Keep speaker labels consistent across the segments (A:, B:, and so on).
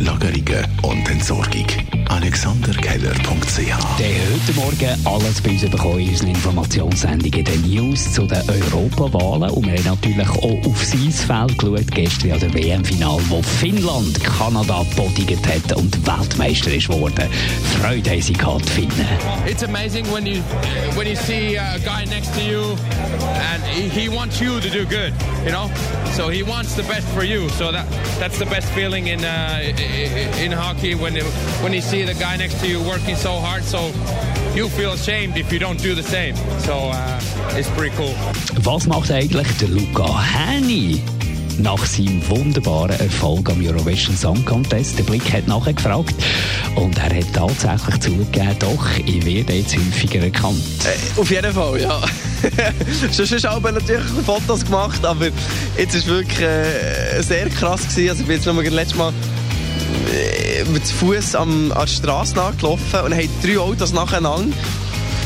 A: Lagerungen und Entsorgung. AlexanderKeller.ch
B: Der heute Morgen alles bei uns bekommen in unseren Informationssendungen, den News zu den Europawahlen. Und wir haben natürlich auch auf sein Feld geschaut, gestern an der WM-Final, wo Finnland Kanada bodigt hat und Weltmeister ist geworden. Freude haben sie gehabt, Finnen.
C: It's amazing when you when you see a guy next to you and he, he wants you to do good, you know. So he wants the best for you. So that that's the best feeling in uh, in hockey when you, when you see the guy next to you working so hard. So you feel ashamed if you don't do the same. So uh, it's pretty cool.
B: Was macht eigentlich der Luca Häni? nach seinem wunderbaren Erfolg am Eurovision Song Contest. Der Blick hat nachher gefragt und er hat tatsächlich zugegeben, doch, ich werde jetzt häufiger erkannt.
D: Äh, auf jeden Fall, ja. Schon habe natürlich Fotos gemacht, aber jetzt ist wirklich äh, sehr krass gewesen. Also ich bin jetzt noch letztes Mal äh, mit dem Fuß an der Straße nachgelaufen und haben drei Autos nacheinander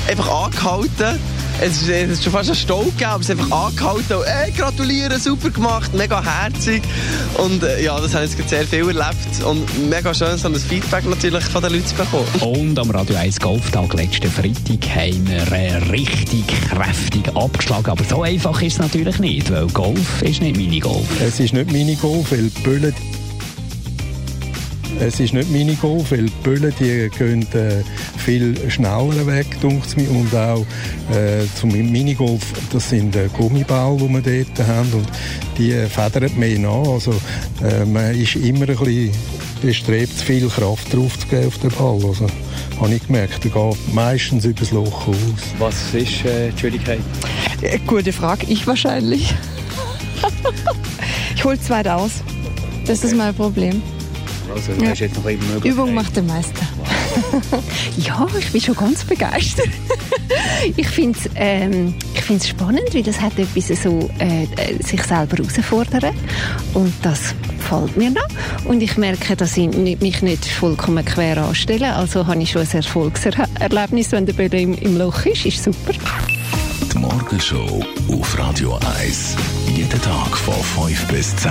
D: einfach angehalten es ist, schon fast ein Stau gegeben, aber es ist einfach angehalten und «Ey, gratulieren, super gemacht, mega herzig». Und äh, ja, das haben jetzt sehr viel erlebt und mega schön, so ein Feedback natürlich von den Leuten zu bekommen.
B: Und am Radio 1 Golftag letzten Freitag haben wir richtig kräftig abgeschlagen. Aber so einfach ist es natürlich nicht, weil Golf ist nicht Minigolf.
E: Es ist nicht Minigolf, weil die Böllen es ist nicht Minigolf, weil die Böllen die gehen äh, viel schneller weg, mir. Und auch äh, zum Minigolf, das sind äh, Gummiball, die wir dort haben. Und die äh, federn mehr nach. Also äh, man ist immer ein bisschen bestrebt, viel Kraft drauf zu geben auf den Ball. Also, habe ich gemerkt, der geht meistens übers Loch aus.
B: Was ist äh, die Schwierigkeit?
F: Äh, gute Frage, ich wahrscheinlich. ich hole es weit aus. Das ist mein Problem.
B: Also, ja. jetzt noch immer
F: Übung macht den Meister. ja, ich bin schon ganz begeistert. ich finde es ähm, spannend, weil das hat etwas so, äh, äh, sich selber herausfordern. Und das gefällt mir noch. Und ich merke, dass ich mich nicht vollkommen quer anstelle. Also habe ich schon ein Erfolgserlebnis, wenn der Böde im, im Loch ist. Ist super.
A: Die Morgenshow auf Radio 1. Jeden Tag von 5 bis 10.